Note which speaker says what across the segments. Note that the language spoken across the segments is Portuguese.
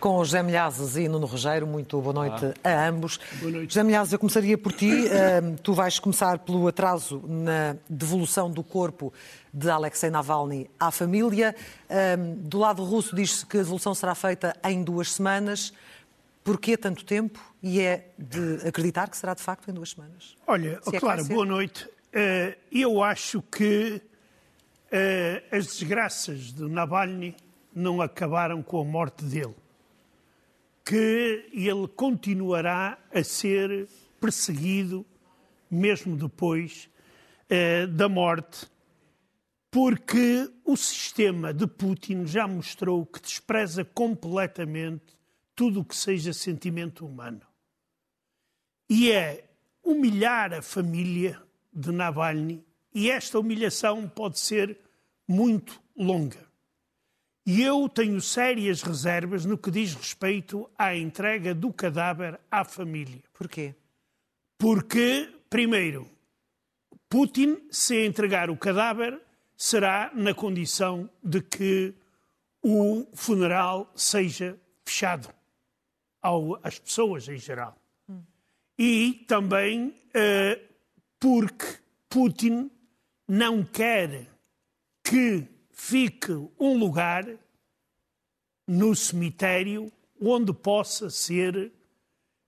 Speaker 1: Com José Milhazes e Nuno Rogério. Muito boa noite ah. a ambos.
Speaker 2: Boa noite.
Speaker 1: José Milhazes, eu começaria por ti. Uh, tu vais começar pelo atraso na devolução do corpo de Alexei Navalny à família. Uh, do lado russo diz-se que a devolução será feita em duas semanas. Porquê tanto tempo? E é de acreditar que será de facto em duas semanas?
Speaker 2: Olha, oh, é claro, boa noite. Uh, eu acho que as desgraças de Navalny não acabaram com a morte dele que ele continuará a ser perseguido mesmo depois eh, da morte, porque o sistema de Putin já mostrou que despreza completamente tudo o que seja sentimento humano. E é humilhar a família de Navalny, e esta humilhação pode ser muito longa. E eu tenho sérias reservas no que diz respeito à entrega do cadáver à família.
Speaker 1: Porquê?
Speaker 2: Porque, primeiro, Putin, se entregar o cadáver, será na condição de que o funeral seja fechado ao, às pessoas em geral. Hum. E também uh, porque Putin não quer que fique um lugar no cemitério onde possa ser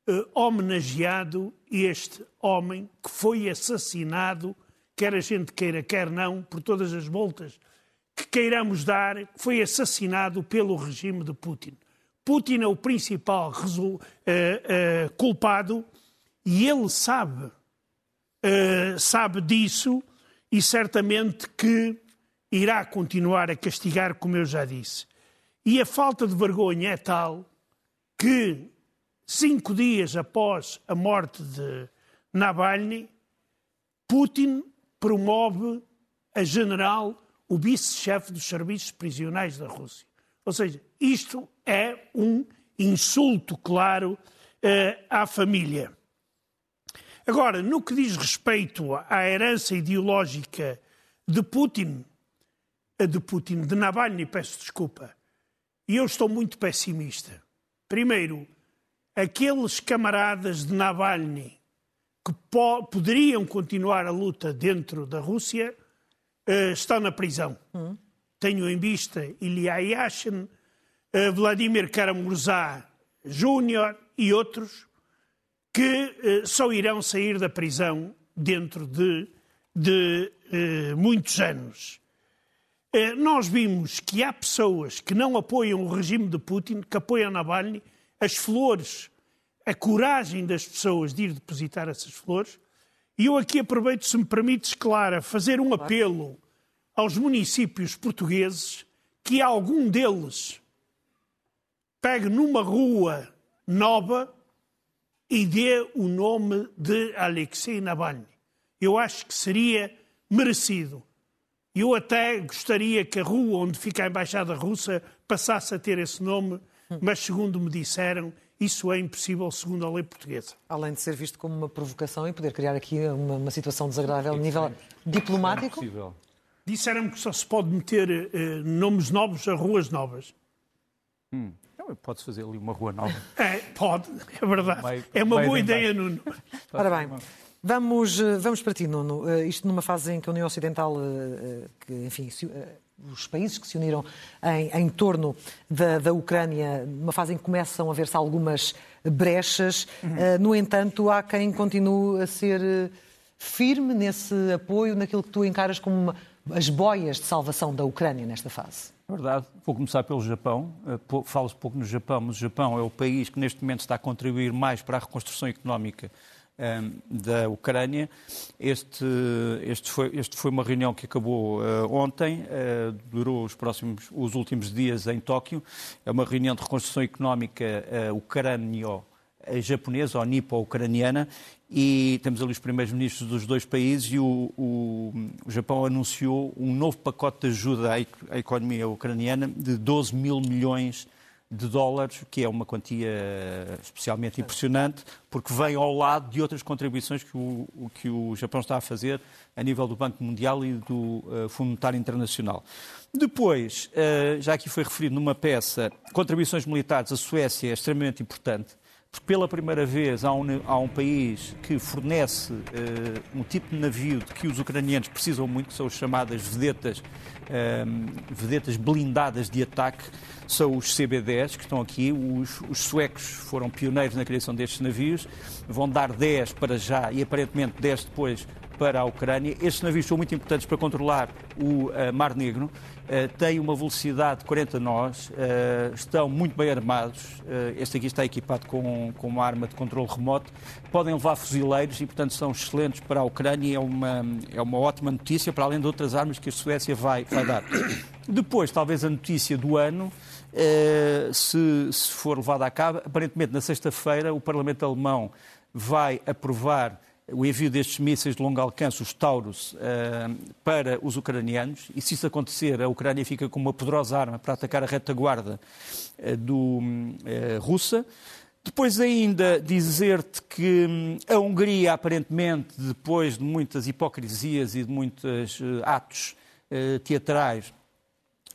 Speaker 2: uh, homenageado este homem que foi assassinado, quer a gente queira, quer não, por todas as voltas que queiramos dar, foi assassinado pelo regime de Putin. Putin é o principal uh, uh, culpado e ele sabe, sabe disso e certamente que irá continuar a castigar, como eu já disse. E a falta de vergonha é tal que, cinco dias após a morte de Navalny, Putin promove a general o vice-chefe dos serviços prisionais da Rússia. Ou seja, isto é um insulto claro uh, à família. Agora, no que diz respeito à herança ideológica de Putin, a de Putin, de Navalny, peço desculpa. E eu estou muito pessimista. Primeiro, aqueles camaradas de Navalny que po poderiam continuar a luta dentro da Rússia uh, estão na prisão. Hum. Tenho em vista Ilya Yashin, uh, Vladimir Karamurza Júnior e outros que uh, só irão sair da prisão dentro de, de muitos anos. Eh, nós vimos que há pessoas que não apoiam o regime de Putin, que apoiam Navalny, as flores, a coragem das pessoas de ir depositar essas flores. E eu aqui aproveito, se me permites, Clara, fazer um apelo aos municípios portugueses que algum deles pegue numa rua nova e dê o nome de Alexei Navalny. Eu acho que seria merecido. Eu até gostaria que a rua onde fica a Embaixada Russa passasse a ter esse nome, mas segundo me disseram, isso é impossível segundo a lei portuguesa.
Speaker 1: Além de ser visto como uma provocação e poder criar aqui uma, uma situação desagradável a nível diplomático? É
Speaker 2: Disseram que só se pode meter uh, nomes novos a ruas novas.
Speaker 3: Hum. Pode-se fazer ali uma rua nova.
Speaker 2: É, pode, é verdade. Meio, é uma boa ideia, Nuno.
Speaker 1: Ora bem, Vamos, eh, vamos para ti, Nuno. Uh, isto numa fase em que a União Ocidental, uh, que, enfim, se, os países que se uniram em, em torno da, da, Ucrânia, numa fase em que começam a ver-se algumas brechas. Uhum. no entanto, há quem continue a ser firme nesse apoio, naquilo que tu encaras como uma, as boias de salvação da Ucrânia nesta fase.
Speaker 3: Verdade. Vou começar pelo Japão. Uh, Fala-se pouco no Japão, mas o Japão é o país que neste momento está a contribuir mais para a reconstrução económica da Ucrânia. Este, este, foi, este foi uma reunião que acabou uh, ontem, uh, durou os próximos, os últimos dias em Tóquio. É uma reunião de reconstrução económica uh, ucrânio-japonesa ou nipo-ucraniana e temos ali os primeiros ministros dos dois países e o, o, o, Japão anunciou um novo pacote de ajuda à, à economia ucraniana de 12 mil milhões de dólares, que é uma quantia especialmente impressionante, porque vem ao lado de outras contribuições que o, que o Japão está a fazer a nível do Banco Mundial e do uh, Fundo Monetário Internacional. Depois, uh, já aqui foi referido numa peça, contribuições militares, a Suécia é extremamente importante, pela primeira vez há um, há um país que fornece uh, um tipo de navio de que os ucranianos precisam muito, que são as chamadas vedetas um, vedetas blindadas de ataque são os CB-10 que estão aqui. Os, os, suecos foram pioneiros na criação destes navios, vão dar 10 para já e aparentemente 10 depois para a Ucrânia. Estes navios são muito importantes para controlar o uh, Mar Negro. Uh, têm uma velocidade de 40 nós, uh, estão muito bem armados. este aqui está equipado com, com uma arma de controle remoto. Podem levar fuzileiros e, portanto, são excelentes para a Ucrânia. É uma, é uma ótima notícia, para além de outras armas que a Suécia vai, vai dar. Depois, talvez a notícia do ano, se, se for levada a cabo, aparentemente na sexta-feira o Parlamento Alemão vai aprovar o envio destes mísseis de longo alcance, os Taurus, eh, para os ucranianos. E se isso acontecer, a Ucrânia fica com uma poderosa arma para atacar a retaguarda eh, do, eh, russa. Depois ainda dizer-te que hum, a Hungria, aparentemente, depois de muitas hipocrisias e de muitos atos teatrais,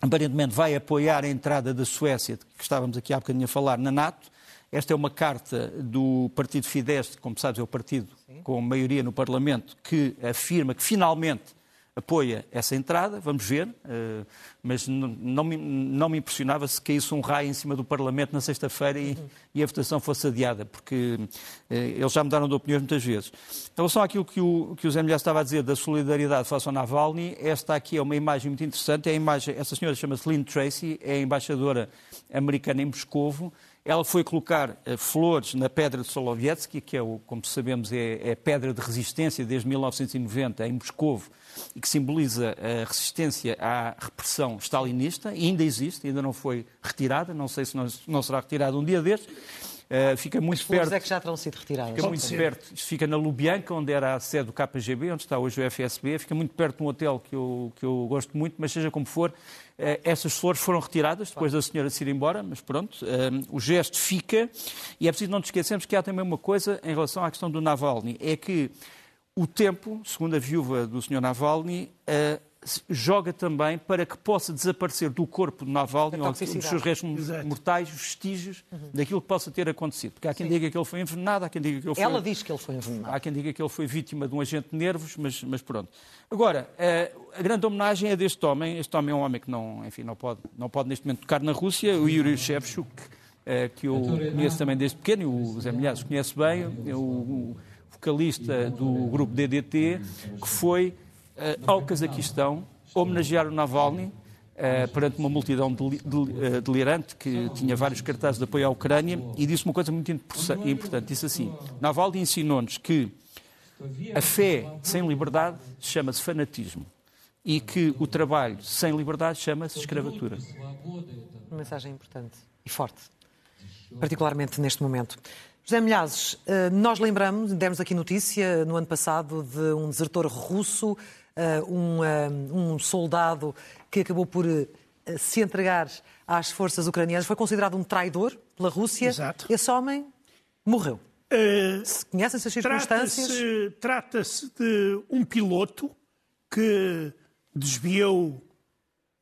Speaker 3: aparentemente vai apoiar a entrada da Suécia, que estávamos aqui há bocadinho a falar, na NATO. Esta é uma carta do partido Fidesz, que, como sabes, é o partido. Com maioria no Parlamento, que afirma que finalmente apoia essa entrada, vamos ver, eh, mas não, me, não me impressionava se caísse um raio em cima do Parlamento na sexta-feira e, e, a votação fosse adiada, porque eh, eles já mudaram de opiniões muitas vezes. Em relação àquilo que o, que o Zé Milhar estava a dizer da solidariedade face ao Navalny, esta aqui é uma imagem muito interessante, é a imagem, essa senhora chama-se Lynn Tracy, é embaixadora americana em Moscovo, ela foi colocar uh, flores na pedra de Solovetsky, que é, o, como sabemos, é, é pedra de resistência desde 1990 em Moscou e que simboliza a resistência à repressão stalinista. E ainda existe, ainda não foi retirada, não sei se não, não será retirada um dia destes. Uh, fica muito
Speaker 1: As
Speaker 3: perto.
Speaker 1: é que já terão sido retiradas.
Speaker 3: Fica muito perto. Fica na Lubyanka, onde era a sede do KGB, onde está hoje o FSB. Fica muito perto de um hotel que eu, que eu gosto muito, mas seja como for, uh, essas flores foram retiradas depois da senhora se ir embora, mas pronto, uh, o gesto fica. E é preciso não nos esquecermos que há também uma coisa em relação à questão do Navalny: é que o tempo, segundo a viúva do senhor Navalny, joga também para que possa desaparecer do corpo de Navalny, ou dos seus restos Exato. mortais, vestígios uhum. daquilo que possa ter acontecido. Porque há quem Sim. diga que ele foi envenenado, há quem diga que ele foi...
Speaker 1: Ela diz que ele foi envenenado.
Speaker 3: Há quem diga que ele foi vítima de um agente de nervos, mas, mas pronto. Agora, eh, a grande homenagem é deste homem. Este homem é um homem que não, enfim, não, pode, não pode neste momento tocar na Rússia, o Yuri Shevchuk, eh, que eu conheço também desde pequeno, e o Zé Milhares conhece bem, é o vocalista do grupo DDT, que foi ao Cazaquistão homenagear o Navalny Uh, perante uma multidão eh, delirante que tinha vários cartazes de apoio à Ucrânia e disse uma coisa muito importante. Disse assim: Navalny ensinou-nos que a fé sem liberdade chama-se fanatismo e que o trabalho sem liberdade chama-se escravatura.
Speaker 1: Uma mensagem importante e forte, particularmente neste momento. José Milhazes, eh, nós lembramos, demos aqui notícia no ano passado de um desertor russo eh, um, eh, um soldado que acabou por eh, se entregar às forças ucranianas, foi considerado um traidor pela Rússia.
Speaker 2: Exato.
Speaker 1: Esse homem morreu. Uh, Conhecem essas circunstâncias?
Speaker 2: Trata-se trata de um piloto que desviou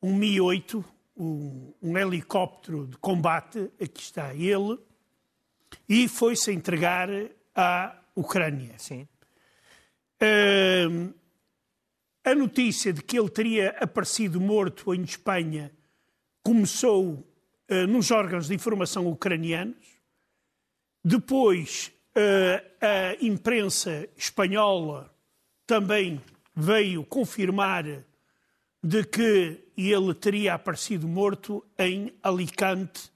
Speaker 2: um Mi-8, um, um, helicóptero de combate, aqui está ele, e foi-se entregar à Ucrânia.
Speaker 1: Sim.
Speaker 2: Uh, a notícia de que ele teria aparecido morto em Espanha começou uh, nos órgãos de informação ucranianos. Depois, uh, a imprensa espanhola também veio confirmar de que ele teria aparecido morto em Alicante,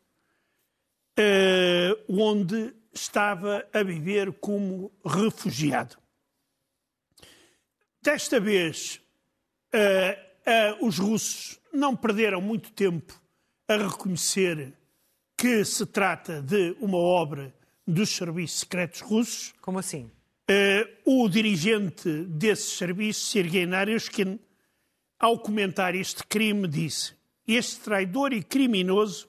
Speaker 2: eh, onde estava a viver como refugiado. Desta vez, eh, eh, os russos não perderam muito tempo a reconhecer que se trata de uma obra dos serviços secretos russos.
Speaker 1: Como assim?
Speaker 2: o dirigente desses serviços, Sergei Naryshkin, ao comentar este crime, disse: Este traidor e criminoso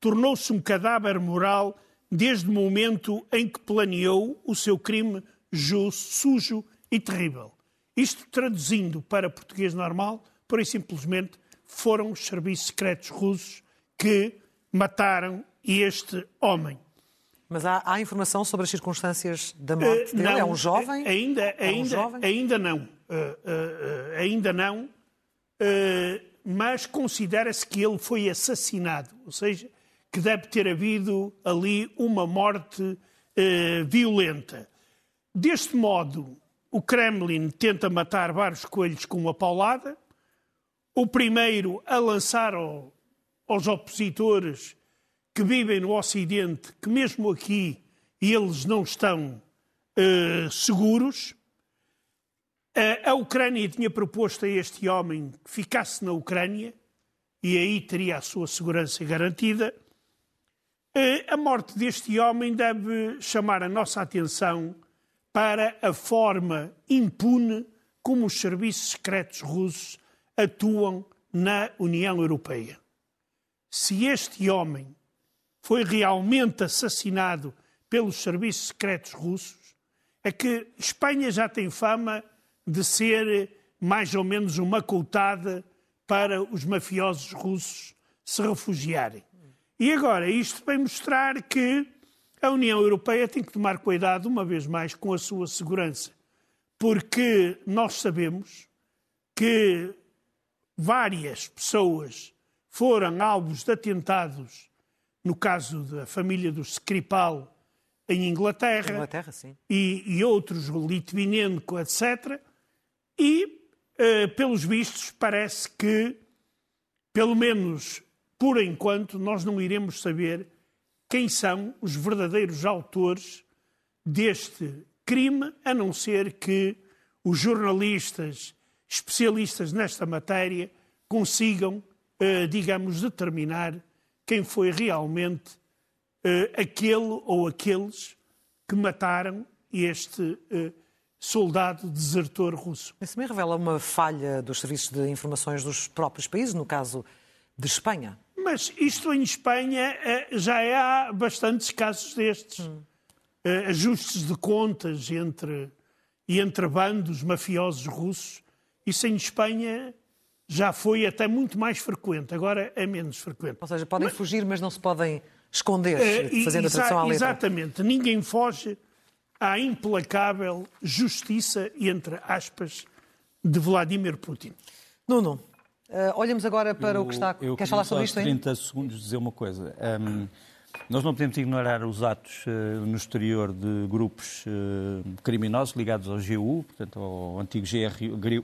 Speaker 2: tornou-se um cadáver moral desde o momento em que planeou o seu crime justo, sujo e terrível. Isto traduzindo para português normal, por e simplesmente foram os serviços secretos russos que mataram este homem.
Speaker 1: Mas há, há informação sobre as circunstâncias da morte uh, dele?
Speaker 2: Não,
Speaker 1: é um jovem?
Speaker 2: Ainda, é um jovem? ainda não. Uh, uh, ainda não. mas considera-se que ele foi assassinado. Ou seja, que deve ter havido ali uma morte eh, violenta. Deste modo, o Kremlin tenta matar vários coelhos com uma paulada. O primeiro a lançar ao, aos opositores que vivem no Ocidente, que mesmo aqui eles não estão eh, seguros. A Ucrânia tinha proposto a este homem que ficasse na Ucrânia e aí teria a sua segurança garantida. Eh, a morte deste homem deve chamar a nossa atenção para a forma impune como os serviços secretos russos atuam na União Europeia. Se este homem foi realmente assassinado pelos serviços secretos russos, é que Espanha já tem fama de ser mais ou menos uma coutada para os mafiosos russos se refugiarem. E agora, isto vem mostrar que a União Europeia tem que tomar cuidado, uma vez mais, com a sua segurança. Porque nós sabemos que várias pessoas foram alvos de atentados, no caso da família dos Skripal, em Inglaterra,
Speaker 1: Inglaterra
Speaker 2: e, e, outros, Litvinenko, etc. E, eh, pelos vistos, parece que, pelo menos por enquanto, nós não iremos saber quem são os verdadeiros autores deste crime, a não ser que os jornalistas especialistas nesta matéria consigam, eh, digamos, determinar quem foi realmente eh, aquele ou aqueles que mataram este eh, soldado desertor russo.
Speaker 1: Isso também revela uma falha dos serviços de informações dos próprios países, no caso de Espanha.
Speaker 2: Mas isto em Espanha eh, já há bastantes casos destes. Hum. Ajustes de contas entre, entre bandos mafiosos russos. Isso em Espanha já foi até muito mais frequente, agora é menos frequente.
Speaker 1: Ou seja, podem mas, fugir, mas não se podem esconder, uh, fazendo a tradução à letra.
Speaker 2: Exatamente. Ninguém foge à implacável justiça, entre aspas, de Vladimir Putin.
Speaker 1: Nuno, Uh, olhamos agora para eu, o que está.
Speaker 3: Eu
Speaker 1: Queres falar sobre isto
Speaker 3: 30 segundos dizer uma coisa. Um, nós não podemos ignorar os atos uh, no exterior de grupos uh, criminosos ligados ao GU, portanto ao antigo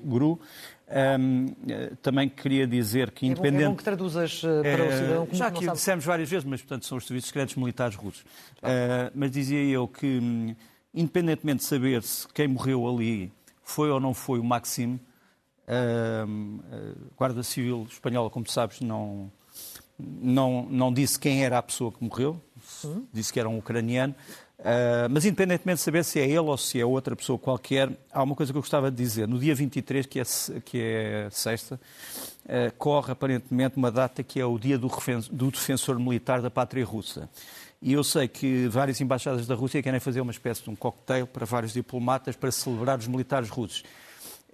Speaker 3: GRU. Um, também queria dizer que independente... É
Speaker 1: bom, é bom que traduzas para o cidadão
Speaker 3: como Já que dissemos várias vezes, mas portanto são os serviços secretos militares russos. mas dizia eu que, um, independentemente de saber se quem morreu ali foi ou não foi o Maxime, a Guarda Civil Espanhola, como sabes, não, não, não disse quem era a pessoa que morreu, disse que era um ucraniano. Uh, mas independentemente de saber se é ele ou se é outra pessoa qualquer, há uma coisa que eu gostava de dizer. No dia 23, que é, que é sexta, uh, corre aparentemente uma data que é o dia do, do defensor militar da pátria russa. E eu sei que várias embaixadas da Rússia querem fazer uma espécie de um cocktail para vários diplomatas para celebrar os militares russos.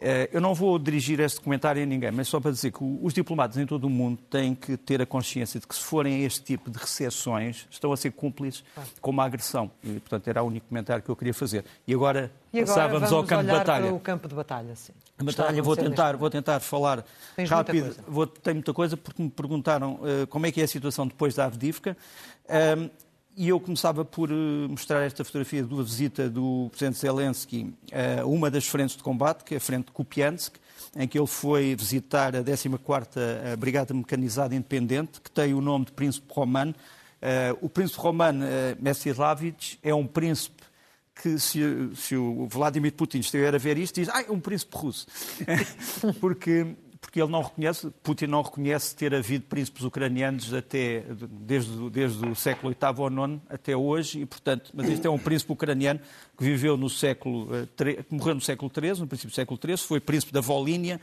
Speaker 3: Eh, eu não vou dirigir este comentário a ninguém, mas só para dizer que os diplomatas em todo o mundo têm que ter a consciência de que se forem a este tipo de recepções, estão a ser cúmplices com uma agressão. E, portanto, era o único comentário que eu queria fazer. E agora,
Speaker 1: e agora passávamos ao campo de batalha. Para o campo de batalha, sim.
Speaker 3: A batalha, vou tentar, vou tentar falar
Speaker 1: Tens
Speaker 3: rápido.
Speaker 1: Muita
Speaker 3: vou, tenho muita coisa, porque me perguntaram uh, como é que é a situação depois da Avdivka. Um, e eu começava por eh, mostrar esta fotografia da visita do Presidente Zelensky a uma das frentes de combate, que é a frente de Kupiansk. em que ele foi visitar a 14ª Brigada Mecanizada Independente, que tem o nome de Príncipe Romano. O Príncipe Romano Messiaslavich é um príncipe que se, se, o Vladimir Putin estiver a ver isto, diz, ah, é um príncipe russo. Porque porque ele não reconhece, Putin não reconhece ter havido príncipes ucranianos até, desde, desde o século VIII ou IX até hoje, e, portanto, mas este é um príncipe ucraniano que viveu no século, eh, que morreu no século XIII, no princípio do século XIII, foi príncipe da Volínia,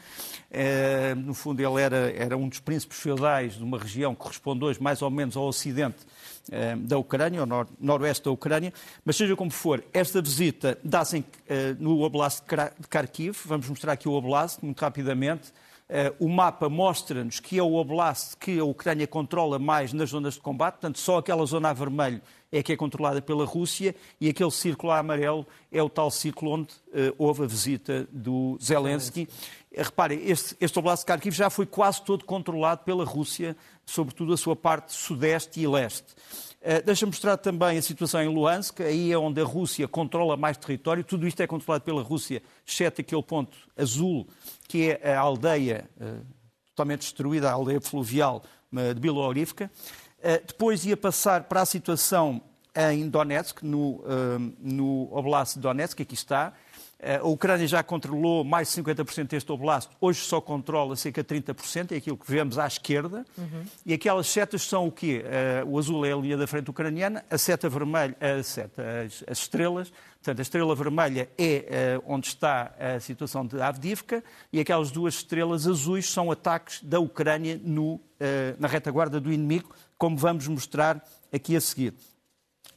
Speaker 3: eh, no fundo ele era, era um dos príncipes feudais de uma região que corresponde hoje mais ou menos ao ocidente eh, da Ucrânia, ao nor noroeste da Ucrânia, mas seja como for, esta visita dá-se no Oblast de Kharkiv, vamos mostrar aqui o Oblast muito rapidamente, o mapa mostra-nos que é o Oblast que a Ucrânia controla mais nas zonas de combate, portanto, só aquela zona a vermelho é que é controlada pela Rússia e aquele círculo a amarelo é o tal círculo onde uh, houve a visita do Zelensky. Uh, reparem, este, este Oblast de Kharkiv já foi quase todo controlado pela Rússia, sobretudo a sua parte sudeste e leste. Uh, Deixa-me mostrar também a situação em Luhansk, aí é onde a Rússia controla mais território. Tudo isto é controlado pela Rússia, exceto aquele ponto azul que é a aldeia uh, totalmente destruída, a aldeia fluvial uh, de Biloorivka. Depois ia passar para a situação em Donetsk, no, no Oblast de Donetsk, aqui está, a Ucrânia já controlou mais de 50% deste oblast, hoje só controla cerca de 30%, é aquilo que vemos à esquerda. Uhum. E aquelas setas são o quê? Uh, o azul é a linha da frente ucraniana, a seta vermelha, a seta, as, as estrelas. Portanto, a estrela vermelha é uh, onde está a situação de Avdivka e aquelas duas estrelas azuis são ataques da Ucrânia no, na retaguarda do inimigo, como vamos mostrar aqui a seguir.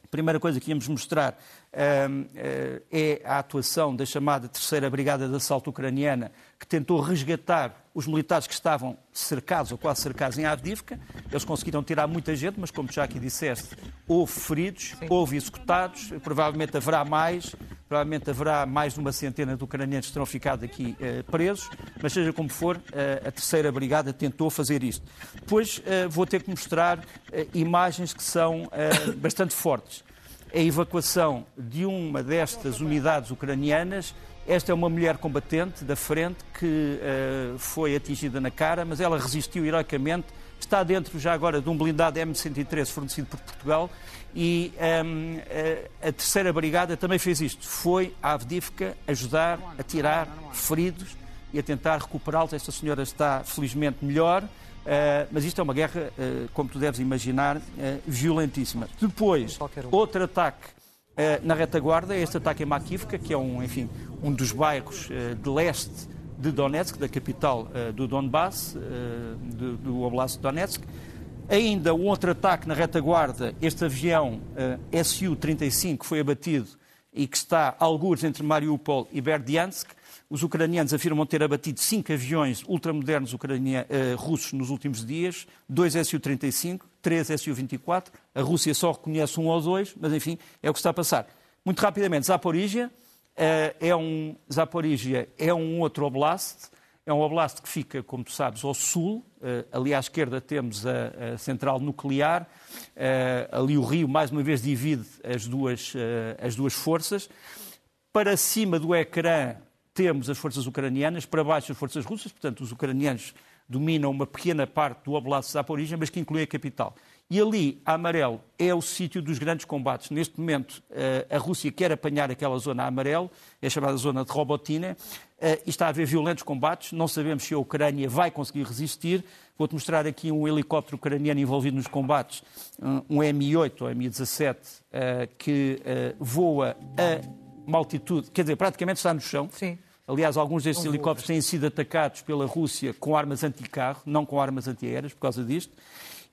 Speaker 3: A primeira coisa que íamos mostrar é a atuação da chamada Terceira Brigada de Assalto Ucraniana, que tentou resgatar os militares que estavam cercados ou quase cercados em Avdivka. Eles conseguiram tirar muita gente, mas como já aqui disseste, houve feridos, Sim. houve executados, provavelmente haverá mais, provavelmente haverá mais de uma centena de ucranianos que terão ficado aqui eh, presos, mas seja como for, eh, a Terceira Brigada tentou fazer isto. Depois vou ter que mostrar imagens que são bastante fortes a evacuação de uma destas unidades ucranianas. Esta é uma mulher combatente da frente que uh, foi atingida na cara, mas ela resistiu heroicamente. Está dentro já agora de um blindado M113 fornecido por Portugal e um, ehm, a, eh, a terceira brigada também fez isto. Foi à Avdivka ajudar a tirar feridos e a tentar recuperá-los. Esta senhora está felizmente melhor. Uh, mas isto é uma guerra, uh, como tu deves imaginar, uh, violentíssima. Depois, outro ataque na retaguarda, este ataque em Makivka, que é um, enfim, um dos bairros de leste de Donetsk, da capital do Donbass, do, do Oblast de Donetsk. Ainda um outro ataque na retaguarda, este avião Su-35 foi abatido e que está a algures entre Mariupol e Berdiansk. Os ucranianos afirmam ter abatido cinco aviões ultramodernos ucrania, uh, russos nos últimos dias, dois Su-35, três Su-24. A Rússia só reconhece um ou dois, mas enfim, é o que está a passar. Muito rapidamente, Zaporizhia uh, é um é um outro oblast. É um oblast que fica, como tu sabes, ao sul. Uh, ali à esquerda temos a, a central nuclear. Uh, ali o rio, mais uma vez, divide as duas, as duas forças. Para cima do ecrã temos as forças ucranianas, para baixo as forças russas, portanto, os ucranianos dominam uma pequena parte do Oblast de Zaporizhia, mas que inclui a capital. E ali, a amarelo, é o sítio dos grandes combates. Neste momento, eh, a Rússia quer apanhar aquela zona amarelo, é chamada zona de Robotina, eh, e está a haver violentos combates. Não sabemos se a Ucrânia vai conseguir resistir. Vou-te mostrar aqui um helicóptero ucraniano envolvido nos combates, um Mi-8 ou Mi-17, eh, que voa a uma altitude, quer dizer, praticamente está no chão.
Speaker 1: Sim.
Speaker 3: Aliás, alguns destes helicópteros têm sido atacados pela Rússia com armas anticarro, não com armas antiaéreas, por causa disto.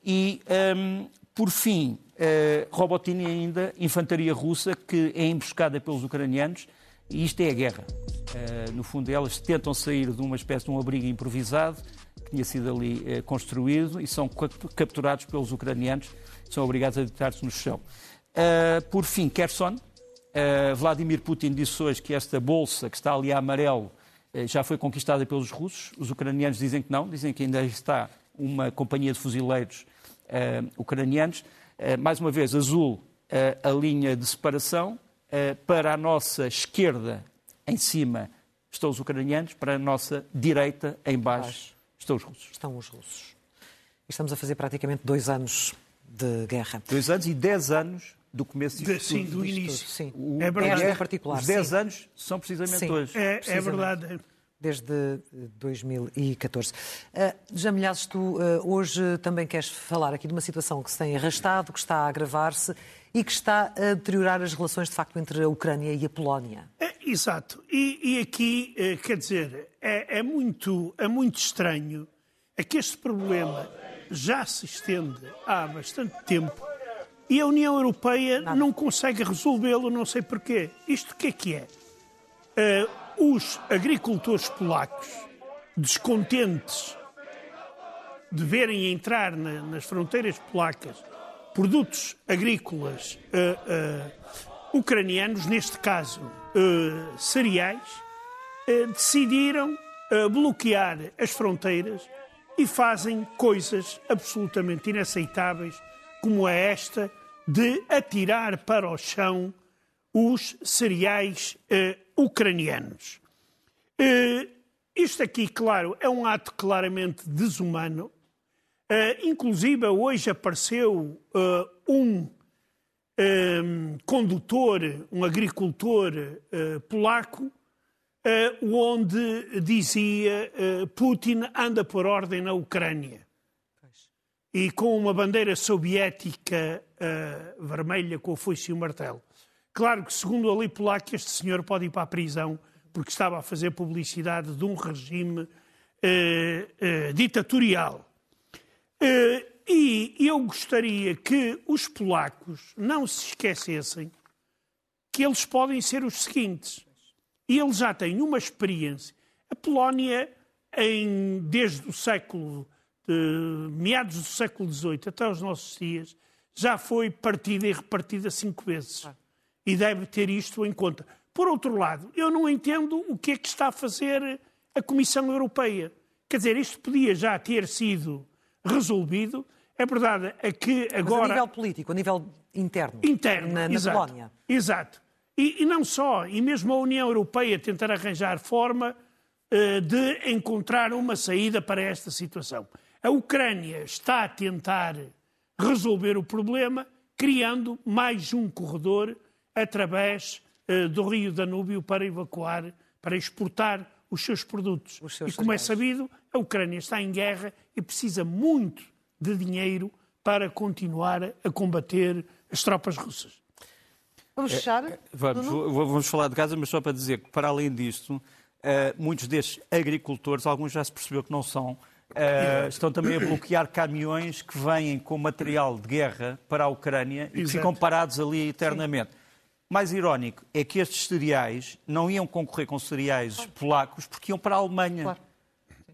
Speaker 3: E, um, por fim, uh, Robotini ainda, infantaria russa, que é emboscada pelos ucranianos, e isto é a guerra. Uh, no fundo, elas tentam sair de uma espécie de um abrigo improvisado, que tinha sido ali uh, construído, e são capturados pelos ucranianos, são obrigados a deitar-se no chão. Por fim, Kherson, Uh, Vladimir Putin disse hoje que esta bolsa que está ali a amarelo uh, já foi conquistada pelos russos. Os ucranianos dizem que não, dizem que ainda está uma companhia de fuzileiros uh, ucranianos. mais uma vez, azul a linha de separação. para a nossa esquerda, em cima, estão os ucranianos, para a nossa direita, em baixo, estão os russos.
Speaker 1: Estão os russos. Estamos a fazer praticamente dois anos de guerra.
Speaker 3: Dois anos e dez anos do começo
Speaker 2: De- sim, do início.
Speaker 1: tudo, sim.
Speaker 3: O-
Speaker 2: É verdade.
Speaker 1: Em particular,
Speaker 3: Os 10
Speaker 1: sim.
Speaker 3: anos são precisamente
Speaker 1: Sim.
Speaker 3: hoje.
Speaker 2: É, é
Speaker 1: Precisamente.
Speaker 2: verdade.
Speaker 1: desde eh, 2014. Uh, Jamilhazes, tu uh, hoje também queres falar aqui de uma situação que se tem arrastado, que está a agravar-se e que está a deteriorar as relações, de facto, entre a Ucrânia e a Polónia.
Speaker 2: É, exato. E, e aqui, eh, quer dizer, é, é muito, é muito estranho é que este problema já se estende há bastante tempo e a União Europeia não consegue resolvê-lo, não sei porquê. Isto o que é que é? Eh, os agricultores polacos, descontentes de verem entrar na- nas fronteiras polacas produtos agrícolas eh, eh, ucranianos, neste caso cereais, decidiram bloquear as fronteiras e fazem coisas absolutamente inaceitáveis, como é esta de atirar para o chão os cereais eh, ucranianos. Eh, isto aqui, claro, é um ato claramente desumano. Eh, inclusive, hoje apareceu um eh, condutor, um agricultor polaco, onde dizia Putin anda por ordem na Ucrânia. E com uma bandeira soviética eh, vermelha com o foice e o martelo. Claro que, segundo a lei polaca, este senhor pode ir para a prisão porque estava a fazer publicidade de um regime eh, eh, ditatorial. E eu gostaria que os polacos não se esquecessem que eles podem ser os seguintes. E eles já têm uma experiência. A Polónia, em- desde o século, de, meados do século XVIII até os nossos dias, já foi partida e repartida cinco vezes. E deve ter isto em conta. Por outro lado, eu não entendo o que é que está a fazer a Comissão Europeia. Quer dizer, isto podia já ter sido resolvido. É verdade é que
Speaker 1: Mas
Speaker 2: agora
Speaker 1: a nível político, a nível interno,
Speaker 2: interno.
Speaker 1: na, na
Speaker 2: exato,
Speaker 1: Polónia.
Speaker 2: Exato. E, e não só, e mesmo a União Europeia tentar arranjar forma eh, de encontrar uma saída para esta situação. A Ucrânia está a tentar resolver o problema criando mais um corredor através eh, do Rio Danúbio para evacuar, para exportar os seus produtos.
Speaker 1: Os seus
Speaker 2: e como é sabido, a Ucrânia está em guerra e precisa muito de dinheiro para continuar a combater as tropas russas.
Speaker 1: Vamos fechar?
Speaker 3: Vamos,
Speaker 1: Nuno?
Speaker 3: vou- vamos falar de Gaza, mas só para dizer que, para além disto, eh, muitos destes agricultores, alguns já se percebeu que não são, eh, estão também a bloquear caminhões que vêm com material de guerra para a Ucrânia e que ficam parados ali eternamente. Mais irónico é que estes cereais não iam concorrer com cereais polacos porque iam para a Alemanha.
Speaker 1: Claro.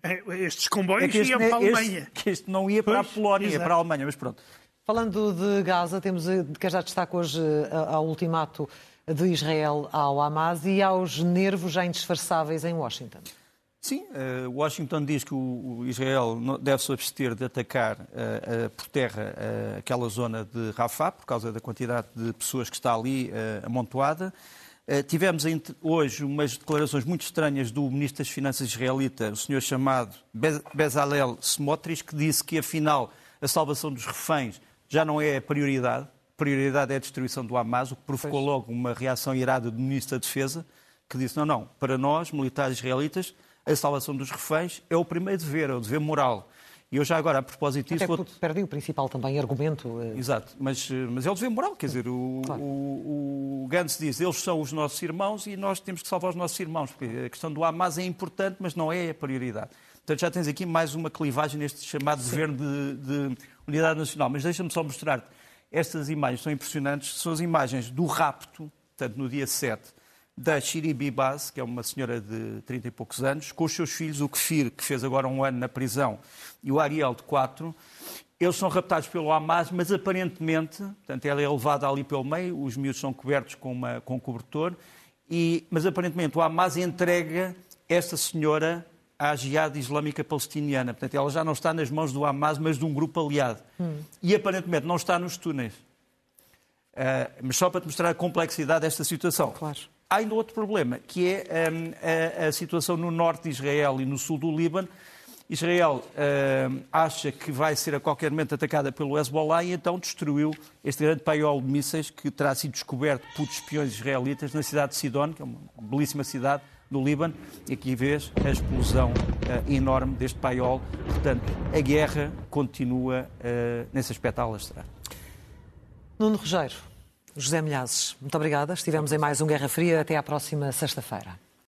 Speaker 2: É, Estes comboios
Speaker 3: É que este,
Speaker 2: iam para a
Speaker 3: este-
Speaker 2: Alemanha.
Speaker 3: que este não ia para a
Speaker 2: Pois,
Speaker 3: Polónia, ia
Speaker 2: exato.
Speaker 3: para a Alemanha, mas pronto.
Speaker 1: Falando de Gaza, temos, eh, quer já destaque hoje eh, ao ultimato de Israel ao Hamas e aos nervos já indisfarçáveis em Washington.
Speaker 3: Sim, eh, Washington diz que o, Israel deve se abster de atacar eh, por terra eh, aquela zona de Rafah, por causa da quantidade de pessoas que está ali amontoada. Tivemos hoje umas declarações muito estranhas do Ministro das Finanças israelita, o senhor chamado Bez- Bezalel Smotrich, que disse que afinal a salvação dos reféns já não é a prioridade. A prioridade é a destruição do Hamas, o que provocou logo uma reação irada do Ministro da Defesa, que disse: não, não, para nós, militares israelitas, a salvação dos reféns é o primeiro dever, é o dever moral. E eu já agora, a propósito disso,
Speaker 1: Até
Speaker 3: vou...
Speaker 1: perdem o principal também argumento. eh,
Speaker 3: Exato, mas, eh, mas é o dever moral, quer dizer, o,
Speaker 1: Claro.
Speaker 3: o, o Gantz diz, eles são os nossos irmãos e nós temos que salvar os nossos irmãos, porque a questão do Hamas é importante, mas não é a prioridade. Portanto, já tens aqui mais uma clivagem neste chamado dever de, de unidade nacional. Mas deixa-me só mostrar-te, estas imagens são impressionantes, são as imagens do rapto, portanto, no dia 7, da Shiribi Baz, que é uma senhora de 30 e poucos anos, com os seus filhos, o Kefir, que fez agora um ano na prisão, e o Ariel, de 4. Eles são raptados pelo Hamas, mas aparentemente, portanto, ela é levada ali pelo meio, os miúdos são cobertos com, uma, com um cobertor, e, mas aparentemente o Hamas entrega esta senhora à Jihad Islâmica Palestiniana. Portanto, ela já não está nas mãos do Hamas, mas de um grupo aliado. E aparentemente não está nos túneis. Ah, mas só para te mostrar a complexidade desta situação.
Speaker 1: Claro.
Speaker 3: Há ainda outro problema, que é um, a, a, situação no norte de Israel e no sul do Líbano. Israel um, acha que vai ser a qualquer momento atacada pelo Hezbollah e então destruiu este grande paiol de mísseis que terá sido descoberto por espiões israelitas na cidade de Sidon, que é uma belíssima cidade, do Líbano, e aqui vês a explosão uh, enorme deste paiol. Portanto, a guerra continua uh, nesse aspecto a.
Speaker 1: Nuno Rogério, José Milhazes, muito obrigada. Estivemos em mais um Guerra Fria. Até à próxima sexta-feira.